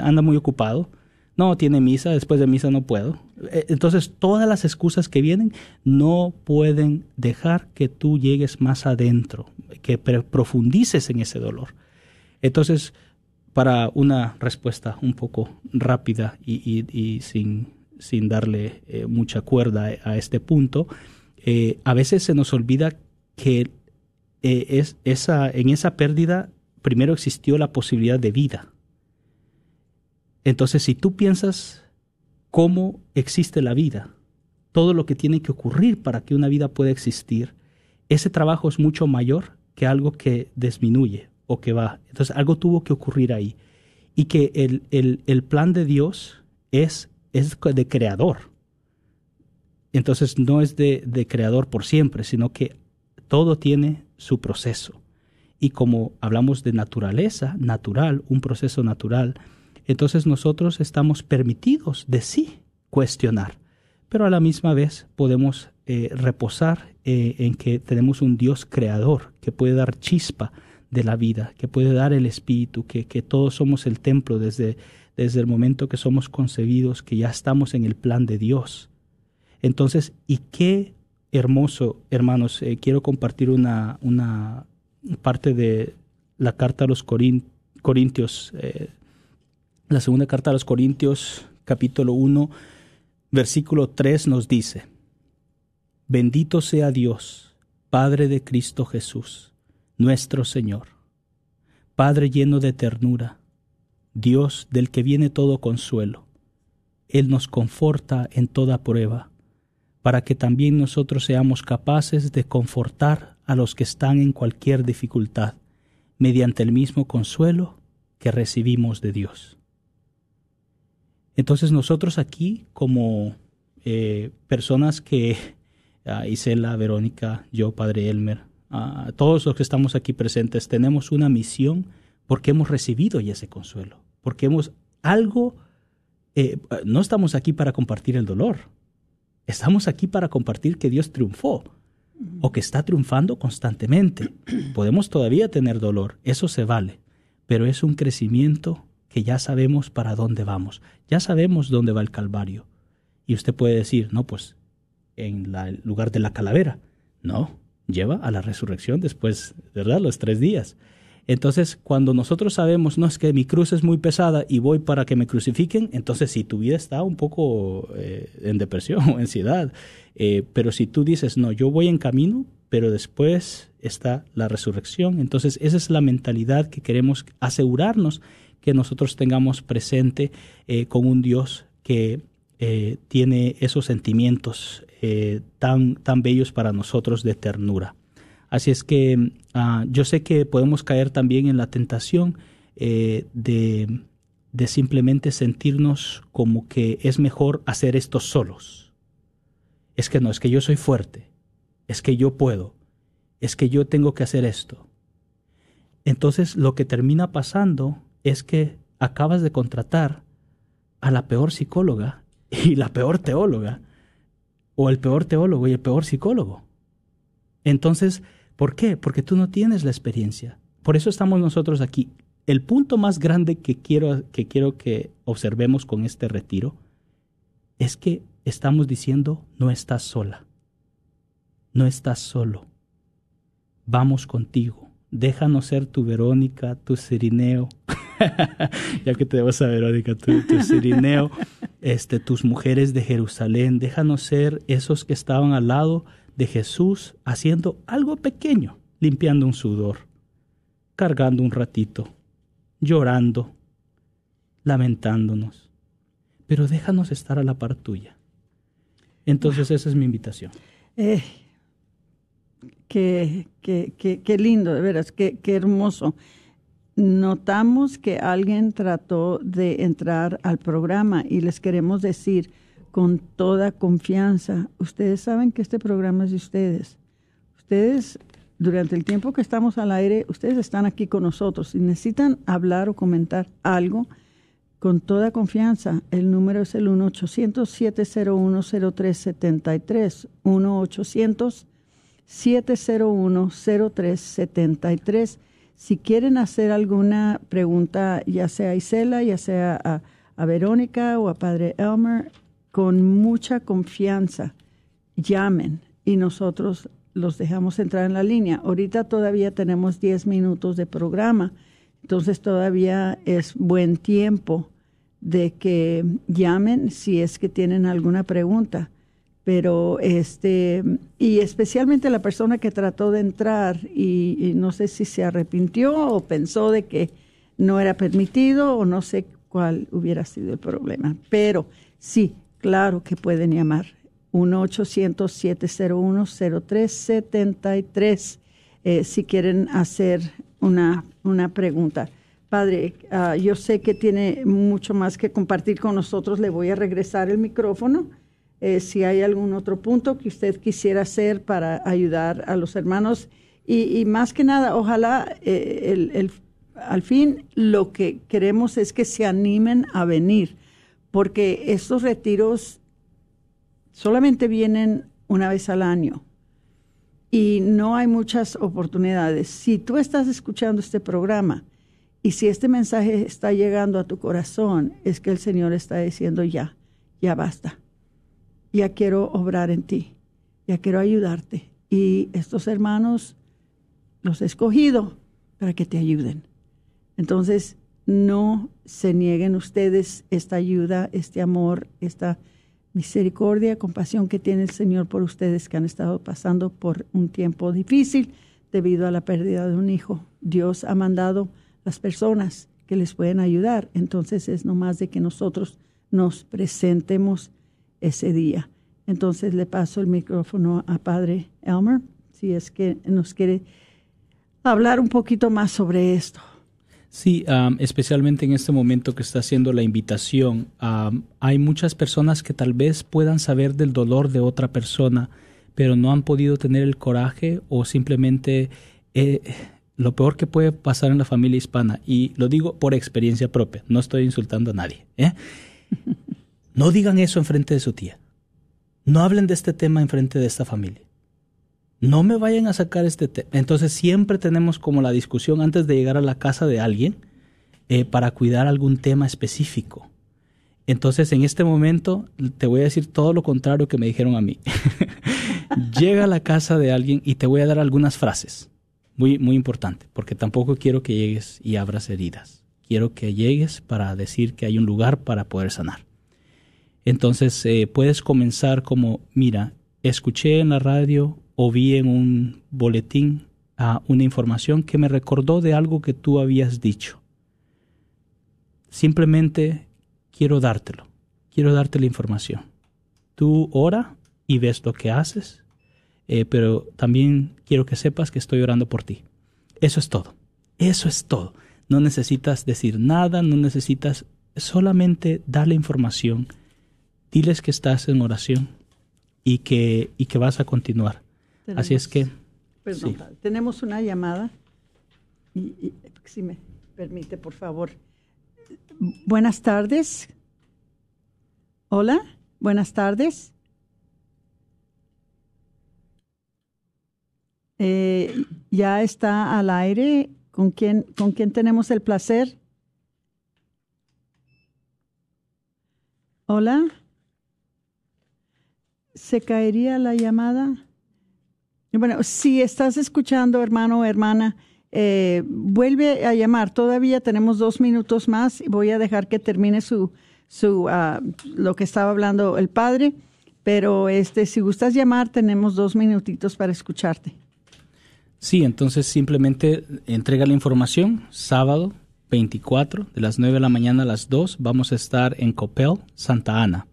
anda muy ocupado. No, tiene misa, después de misa no puedo. E, entonces, todas las excusas que vienen no pueden dejar que tú llegues más adentro, que profundices en ese dolor. Entonces, para una respuesta un poco rápida y, sin darle eh, mucha cuerda a este punto, eh, a veces se nos olvida que eh, es, esa, en esa pérdida primero existió la posibilidad de vida. Entonces, si tú piensas cómo existe la vida, todo lo que tiene que ocurrir para que una vida pueda existir, ese trabajo es mucho mayor que algo que disminuye o que va. Entonces, algo tuvo que ocurrir ahí. Y que el, el, el plan de Dios es es de creador. Entonces no es de, de creador por siempre, sino que todo tiene su proceso. Y como hablamos de naturaleza, natural, un proceso natural, entonces nosotros estamos permitidos de sí cuestionar, pero a la misma vez podemos eh, reposar eh, en que tenemos un Dios creador que puede dar chispa de la vida, que puede dar el espíritu, que, que todos somos el templo desde desde el momento que somos concebidos, que ya estamos en el plan de Dios. Entonces, y qué hermoso, hermanos, eh, quiero compartir una, una, parte de la carta a los Corintios, la segunda carta a los Corintios, capítulo 1, versículo 3 nos dice, bendito sea Dios, Padre de Cristo Jesús, nuestro Señor, Padre lleno de ternura, Dios del que viene todo consuelo. Él nos conforta en toda prueba, para que también nosotros seamos capaces de confortar a los que están en cualquier dificultad, mediante el mismo consuelo que recibimos de Dios. Entonces nosotros aquí, como eh, personas que, uh, Isela, Verónica, yo, Padre Elmer, uh, todos los que estamos aquí presentes, tenemos una misión porque hemos recibido ya ese consuelo, porque hemos algo, eh, no estamos aquí para compartir el dolor, estamos aquí para compartir que Dios triunfó o que está triunfando constantemente. Podemos todavía tener dolor, eso se vale, pero es un crecimiento que ya sabemos para dónde vamos, ya sabemos dónde va el Calvario. Y usted puede decir, no, pues en el lugar de la calavera. No, lleva a la resurrección después, ¿verdad? Los tres días. Entonces, cuando nosotros sabemos, no es que mi cruz es muy pesada y voy para que me crucifiquen, entonces si tu vida está un poco eh, en depresión o ansiedad, eh, pero si tú dices, no, yo voy en camino, pero después está la resurrección, entonces esa es la mentalidad que queremos asegurarnos que nosotros tengamos presente eh, con un Dios que tiene esos sentimientos tan, tan bellos para nosotros de ternura. Así es que ah, yo sé que podemos caer también en la tentación eh, de, de simplemente sentirnos como que es mejor hacer esto solos. Es que no, es que yo soy fuerte, es que yo puedo, es que yo tengo que hacer esto. Entonces lo que termina pasando es que acabas de contratar a la peor psicóloga y la peor teóloga, o el peor teólogo y el peor psicólogo. Entonces, ¿Por qué? Porque tú no tienes la experiencia. Por eso estamos nosotros aquí. El punto más grande que quiero que, quiero que observemos con este retiro es que estamos diciendo, no estás sola, no estás solo, vamos contigo, déjanos ser tu Verónica, tu Sirineo, ya que te vas a Verónica, tu, tu Sirineo, este, tus mujeres de Jerusalén, déjanos ser esos que estaban al lado de Jesús haciendo algo pequeño, limpiando un sudor, cargando un ratito, llorando, lamentándonos. Pero déjanos estar a la par tuya. Entonces esa es mi invitación.
Eh, qué, qué, qué, lindo, de veras, qué hermoso. Notamos que alguien trató de entrar al programa y les queremos decir con toda confianza, ustedes saben que este programa es de ustedes. Ustedes, durante el tiempo que estamos al aire, ustedes están aquí con nosotros. Si necesitan hablar o comentar algo, con toda confianza, el número es el 1-800-701-0373. 1-800-701-0373. Si quieren hacer alguna pregunta, ya sea a Isela, ya sea a, a Verónica o a Padre Elmer, con mucha confianza, llamen y nosotros los dejamos entrar en la línea. Ahorita todavía tenemos 10 minutos de programa, entonces todavía es buen tiempo de que llamen si es que tienen alguna pregunta. Pero este, y especialmente la persona que trató de entrar y, no sé si se arrepintió o pensó de que no era permitido o no sé cuál hubiera sido el problema. Pero sí, claro que pueden llamar. 1-800-701-0373 eh, si quieren hacer una, una pregunta. Padre, uh, yo sé que tiene mucho más que compartir con nosotros. Le voy a regresar el micrófono. Eh, si hay algún otro punto que usted quisiera hacer para ayudar a los hermanos. Y, más que nada, ojalá eh, el, el, al fin lo que queremos es que se animen a venir, porque estos retiros solamente vienen una vez al año y no hay muchas oportunidades. Si tú estás escuchando este programa y si este mensaje está llegando a tu corazón, es que el Señor está diciendo ya, ya basta. Ya quiero obrar en ti, ya quiero ayudarte. Y estos hermanos los he escogido para que te ayuden. Entonces, no se nieguen ustedes esta ayuda, este amor, esta misericordia, compasión que tiene el Señor por ustedes que han estado pasando por un tiempo difícil debido a la pérdida de un hijo. Dios ha mandado las personas que les pueden ayudar. Entonces es nomás de que nosotros nos presentemos ese día. Entonces le paso el micrófono a Padre Elmer, si es que nos quiere hablar un poquito más sobre esto.
Sí, um, especialmente en este momento que está haciendo la invitación, um, hay muchas personas que tal vez puedan saber del dolor de otra persona, pero no han podido tener el coraje o simplemente eh, lo peor que puede pasar en la familia hispana, y lo digo por experiencia propia, no estoy insultando a nadie. ¿eh? No digan eso en frente de su tía. No hablen de este tema en frente de esta familia no me vayan a sacar este tema. Entonces siempre tenemos como la discusión antes de llegar a la casa de alguien eh, para cuidar algún tema específico. Entonces en este momento te voy a decir todo lo contrario que me dijeron a mí. Llega a la casa de alguien y te voy a dar algunas frases. Muy, muy importante, porque tampoco quiero que llegues y abras heridas. Quiero que llegues para decir que hay un lugar para poder sanar. Entonces eh, puedes comenzar como, mira, escuché en la radio o vi en un boletín a una información que me recordó de algo que tú habías dicho. Simplemente quiero dártelo, quiero darte la información. Tú ora y ves lo que haces, eh, pero también quiero que sepas que estoy orando por ti. Eso es todo, eso es todo. No necesitas decir nada, no necesitas solamente dar la información, diles que estás en oración y que, y que vas a continuar. Tenemos, Así es que...
Perdón, sí. tenemos una llamada. Y, y, si me permite, por favor. Buenas tardes. Hola, buenas tardes. Eh, ya está al aire. ¿Con quién, ¿Con quién tenemos el placer? Hola. ¿Se caería la llamada? Bueno, si estás escuchando, hermano o hermana, eh, vuelve a llamar. Todavía tenemos dos minutos más y voy a dejar que termine su, su, ah, lo que estaba hablando el padre, pero este, si gustas llamar, tenemos dos minutitos para escucharte.
Sí, entonces simplemente entrega la información. Sábado 24, de las 9 de la mañana a las 2, vamos a estar en Copel, Santa Ana.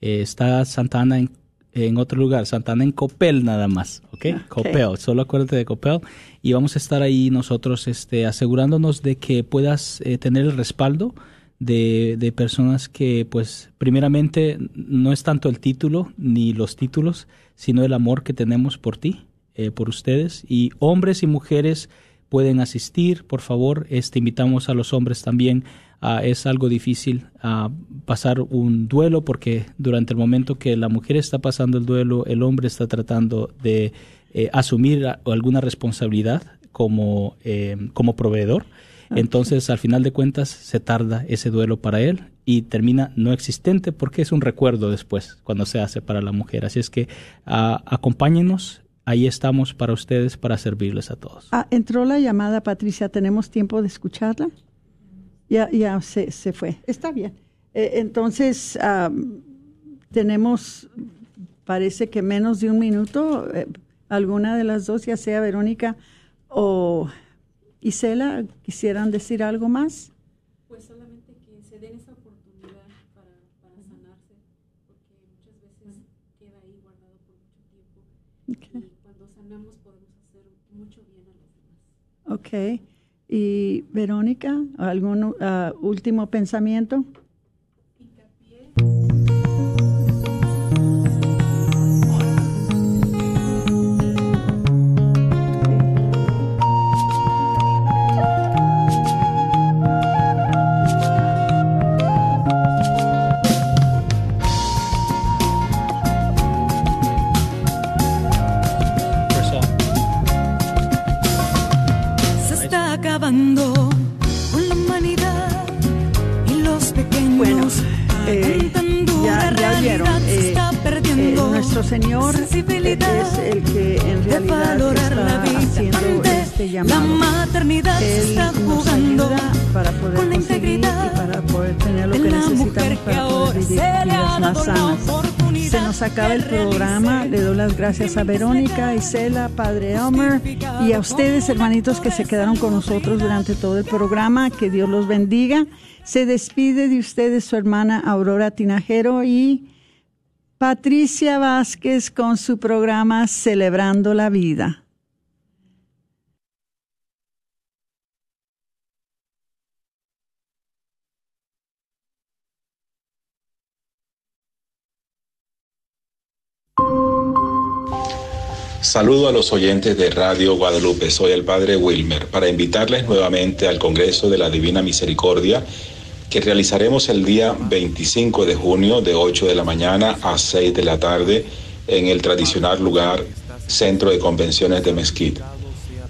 Eh, está Santa Ana en, en, otro lugar, Santa Ana en Copel nada más, ¿ok? okay. Copel, solo acuérdate de Copel. Y vamos a estar ahí nosotros este, asegurándonos de que puedas eh, tener el respaldo de, de, personas que, pues, primeramente no es tanto el título ni los títulos, sino el amor que tenemos por ti eh, por ustedes y hombres y mujeres pueden asistir, por favor, este, invitamos a los hombres también. Uh, es algo difícil uh, pasar un duelo porque durante el momento que la mujer está pasando el duelo, el hombre está tratando de eh, asumir alguna responsabilidad como, eh, como proveedor. Okay. Entonces, al final de cuentas, se tarda ese duelo para él y termina no existente porque es un recuerdo después cuando se hace para la mujer. Así es que uh, acompáñenos ahí estamos para ustedes, para servirles a todos.
Ah, entró la llamada, Patricia. ¿Tenemos tiempo de escucharla? Ya, ya se, se fue. Está bien. Eh, entonces, um, tenemos, parece que menos de un minuto. Eh, alguna de las dos, ya sea Verónica o Isela, quisieran decir algo más.
Pues solamente que se den esa oportunidad para, para sanarse, porque muchas veces queda ahí guardado por mucho tiempo.
Okay.
Okay.
Ok. Y Verónica, ¿algún uh, último pensamiento? Señor es el que en realidad está haciendo este llamado.
La maternidad
Él
está jugando
para poder
con la integridad
y para poder tener lo que necesitamos para poder vivir vidas más sanas. Se nos acaba el programa. Le doy las gracias a Verónica, Isela, Padre Elmer y a ustedes, hermanitos, que se quedaron con nosotros durante todo el programa. Que Dios los bendiga. Se despide de ustedes su hermana Aurora Tinajero y Patricia Vázquez con su programa Celebrando la Vida.
Saludo a los oyentes de Radio Guadalupe. Soy el Padre Wilmer para invitarles nuevamente al Congreso de la Divina Misericordia que realizaremos el día 25 de junio de 8 de la mañana a 6 de la tarde en el tradicional lugar Centro de Convenciones de Mesquite.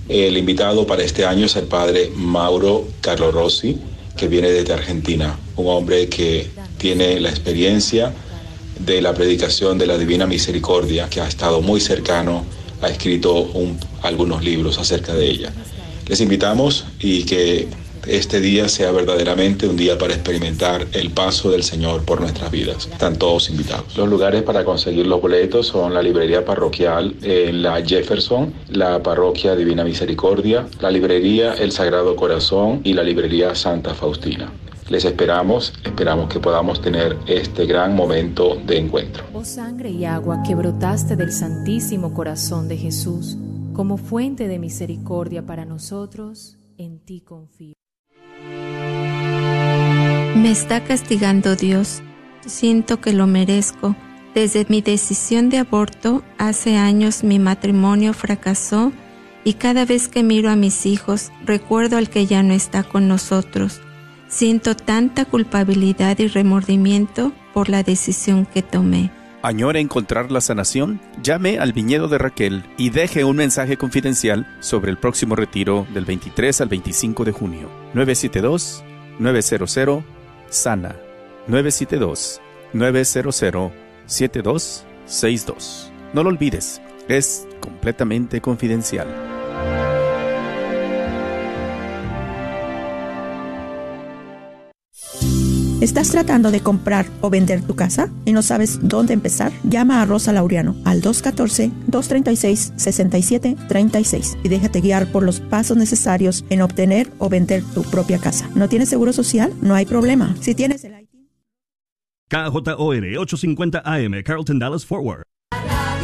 El invitado para este año es el Padre Mauro Carlo Rossi, que viene desde Argentina, un hombre que tiene la experiencia de la predicación de la Divina Misericordia, que ha estado muy cercano ha escrito un, algunos libros acerca de ella. Les invitamos y que este día sea verdaderamente un día para experimentar el paso del Señor por nuestras vidas. Están todos invitados. Los lugares para conseguir los boletos son la librería parroquial en la Jefferson, la parroquia Divina Misericordia, la librería El Sagrado Corazón y la librería Santa Faustina. Les esperamos, esperamos que podamos tener este gran momento de encuentro.
Oh sangre y agua que brotaste del Santísimo Corazón de Jesús, como fuente de misericordia para nosotros, en ti confío.
Me está castigando Dios. Siento que lo merezco. Desde mi decisión de aborto, hace años mi matrimonio fracasó y cada vez que miro a mis hijos, recuerdo al que ya no está con nosotros. Siento tanta culpabilidad y remordimiento por la decisión que tomé.
¿Añora encontrar la sanación? Llame al viñedo de Raquel y deje un mensaje confidencial sobre el próximo retiro del 23 al 25 de junio. 972-900 Sana. 972-900-7262. No lo olvides, es completamente confidencial.
¿Estás tratando de comprar o vender tu casa y no sabes dónde empezar? Llama a Rosa Laureano al 214-236-6736 y déjate guiar por los pasos necesarios en obtener o vender tu propia casa. ¿No tienes seguro social? No hay problema. Si tienes el
KJOR 850 AM, Carlton Dallas Forward.